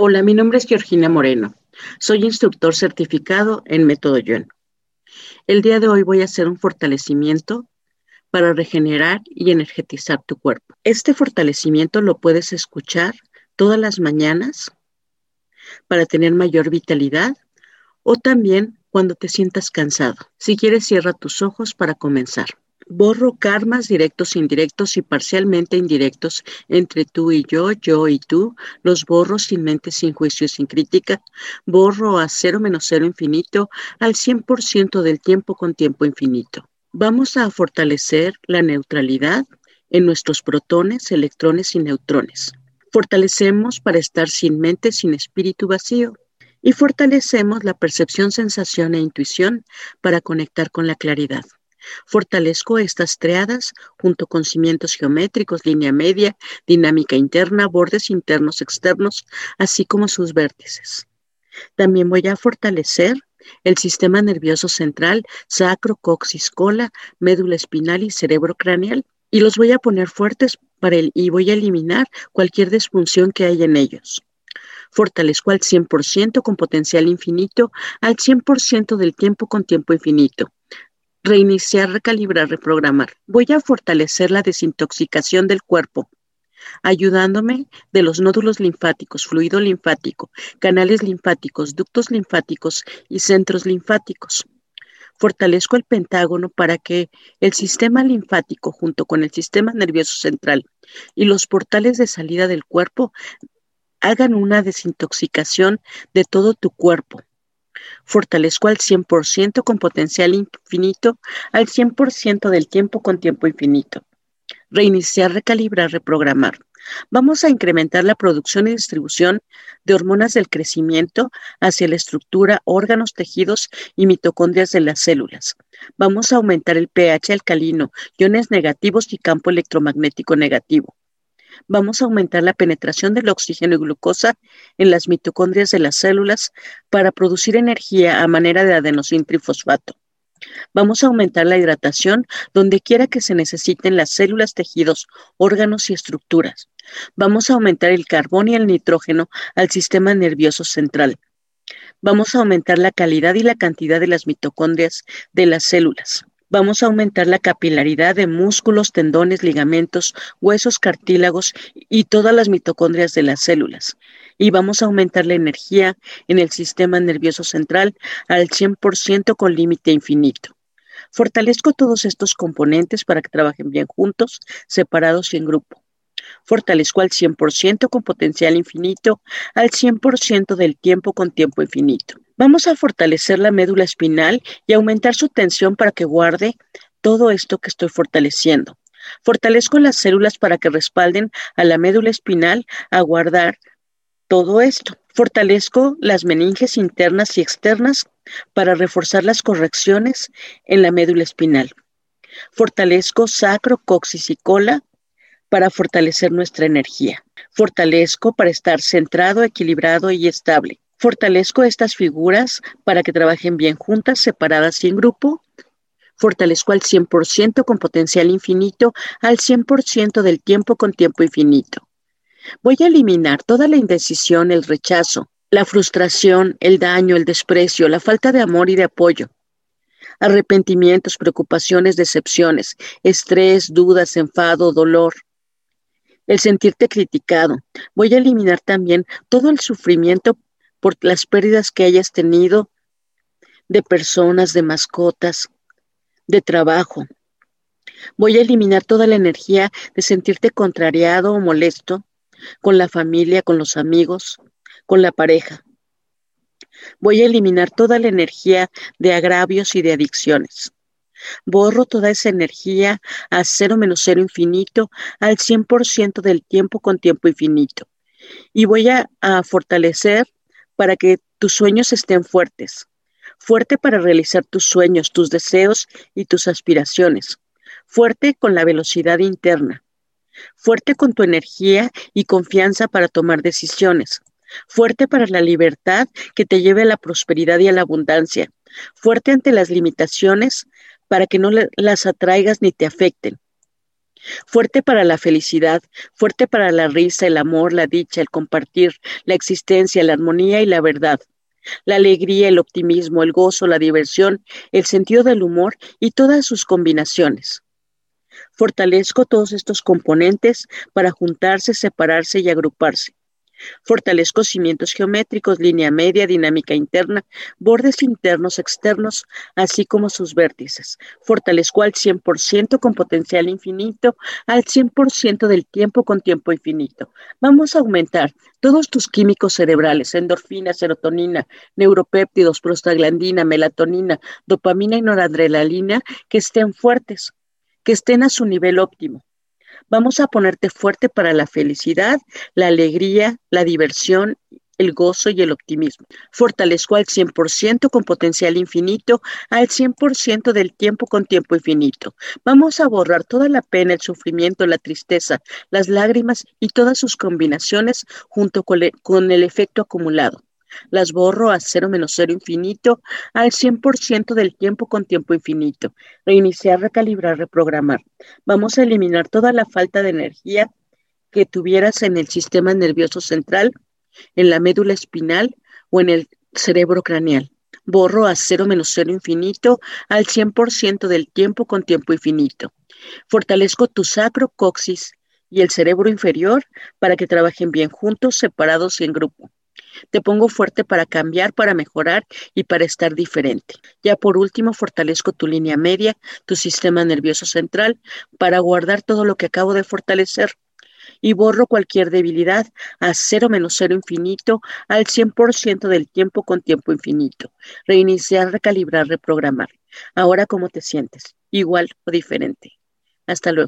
Hola, mi nombre es Georgina Moreno. Soy instructor certificado en Método Yuan. El día de hoy voy a hacer un fortalecimiento para regenerar y energetizar tu cuerpo. Este fortalecimiento lo puedes escuchar todas las mañanas para tener mayor vitalidad o también cuando te sientas cansado. Si quieres, cierra tus ojos para comenzar. Borro karmas directos, indirectos y parcialmente indirectos entre tú y yo, yo y tú. Los borro sin mente, sin juicio, sin crítica. Borro a cero menos cero infinito al 100% del tiempo con tiempo infinito. Vamos a fortalecer la neutralidad en nuestros protones, electrones y neutrones. Fortalecemos para estar sin mente, sin espíritu vacío. Y fortalecemos la percepción, sensación e intuición para conectar con la claridad. Fortalezco estas triadas junto con cimientos geométricos, línea media, dinámica interna, bordes internos, externos, así como sus vértices. También voy a fortalecer el sistema nervioso central, sacro, coxis, cola, médula espinal y cerebro craneal. Y los voy a poner fuertes para el, y voy a eliminar cualquier disfunción que haya en ellos. Fortalezco al 100% con potencial infinito, al 100% del tiempo con tiempo infinito reiniciar, recalibrar, reprogramar. Voy a fortalecer la desintoxicación del cuerpo, ayudándome de los nódulos linfáticos, fluido linfático, canales linfáticos, ductos linfáticos y centros linfáticos. Fortalezco el pentágono para que el sistema linfático junto con el sistema nervioso central y los portales de salida del cuerpo hagan una desintoxicación de todo tu cuerpo Fortalezco al 100% con potencial infinito, al 100% del tiempo con tiempo infinito. Reiniciar, recalibrar, reprogramar. Vamos a incrementar la producción y distribución de hormonas del crecimiento hacia la estructura, órganos, tejidos y mitocondrias de las células. Vamos a aumentar el pH alcalino, iones negativos y campo electromagnético negativo. Vamos a aumentar la penetración del oxígeno y glucosa en las mitocondrias de las células para producir energía a manera de adenosín trifosfato. Vamos a aumentar la hidratación donde quiera que se necesiten las células, tejidos, órganos y estructuras. Vamos a aumentar el carbón y el nitrógeno al sistema nervioso central. Vamos a aumentar la calidad y la cantidad de las mitocondrias de las células. Vamos a aumentar la capilaridad de músculos, tendones, ligamentos, huesos, cartílagos y todas las mitocondrias de las células. Y vamos a aumentar la energía en el sistema nervioso central al 100% con límite infinito. Fortalezco todos estos componentes para que trabajen bien juntos, separados y en grupo. Fortalezco al 100% con potencial infinito, al 100% del tiempo con tiempo infinito. Vamos a fortalecer la médula espinal y aumentar su tensión para que guarde todo esto que estoy fortaleciendo. Fortalezco las células para que respalden a la médula espinal a guardar todo esto. Fortalezco las meninges internas y externas para reforzar las correcciones en la médula espinal. Fortalezco sacro, coxis y cola para fortalecer nuestra energía. Fortalezco para estar centrado, equilibrado y estable. Fortalezco estas figuras para que trabajen bien juntas, separadas y en grupo. Fortalezco al 100% con potencial infinito, al 100% del tiempo con tiempo infinito. Voy a eliminar toda la indecisión, el rechazo, la frustración, el daño, el desprecio, la falta de amor y de apoyo, arrepentimientos, preocupaciones, decepciones, estrés, dudas, enfado, dolor, el sentirte criticado. Voy a eliminar también todo el sufrimiento por las pérdidas que hayas tenido de personas, de mascotas, de trabajo. Voy a eliminar toda la energía de sentirte contrariado o molesto con la familia, con los amigos, con la pareja. Voy a eliminar toda la energía de agravios y de adicciones. Borro toda esa energía a cero menos cero infinito, al 100% del tiempo con tiempo infinito. Y voy a, a fortalecer para que tus sueños estén fuertes. Fuerte para realizar tus sueños, tus deseos y tus aspiraciones. Fuerte con la velocidad interna. Fuerte con tu energía y confianza para tomar decisiones. Fuerte para la libertad que te lleve a la prosperidad y a la abundancia. Fuerte ante las limitaciones para que no las atraigas ni te afecten. Fuerte para la felicidad, fuerte para la risa, el amor, la dicha, el compartir, la existencia, la armonía y la verdad. La alegría, el optimismo, el gozo, la diversión, el sentido del humor y todas sus combinaciones. Fortalezco todos estos componentes para juntarse, separarse y agruparse. Fortalezco cimientos geométricos, línea media, dinámica interna, bordes internos, externos, así como sus vértices. Fortalezco al 100% con potencial infinito, al 100% del tiempo con tiempo infinito. Vamos a aumentar todos tus químicos cerebrales, endorfina, serotonina, neuropéptidos, prostaglandina, melatonina, dopamina y noradrenalina, que estén fuertes, que estén a su nivel óptimo. Vamos a ponerte fuerte para la felicidad, la alegría, la diversión, el gozo y el optimismo. Fortalezco al 100% con potencial infinito, al 100% del tiempo con tiempo infinito. Vamos a borrar toda la pena, el sufrimiento, la tristeza, las lágrimas y todas sus combinaciones junto con, el efecto acumulado. Las borro a cero menos cero infinito al 100% del tiempo con tiempo infinito. Reiniciar, recalibrar, reprogramar. Vamos a eliminar toda la falta de energía que tuvieras en el sistema nervioso central, en la médula espinal o en el cerebro craneal. Borro a cero menos cero infinito al 100% del tiempo con tiempo infinito. Fortalezco tu sacro, coxis y el cerebro inferior para que trabajen bien juntos, separados y en grupo. Te pongo fuerte para cambiar, para mejorar y para estar diferente. Ya por último, fortalezco tu línea media, tu sistema nervioso central, para guardar todo lo que acabo de fortalecer y borro cualquier debilidad a cero menos cero infinito al 100% del tiempo con tiempo infinito. Reiniciar, recalibrar, reprogramar. Ahora, ¿cómo te sientes? ¿Igual o diferente? Hasta luego.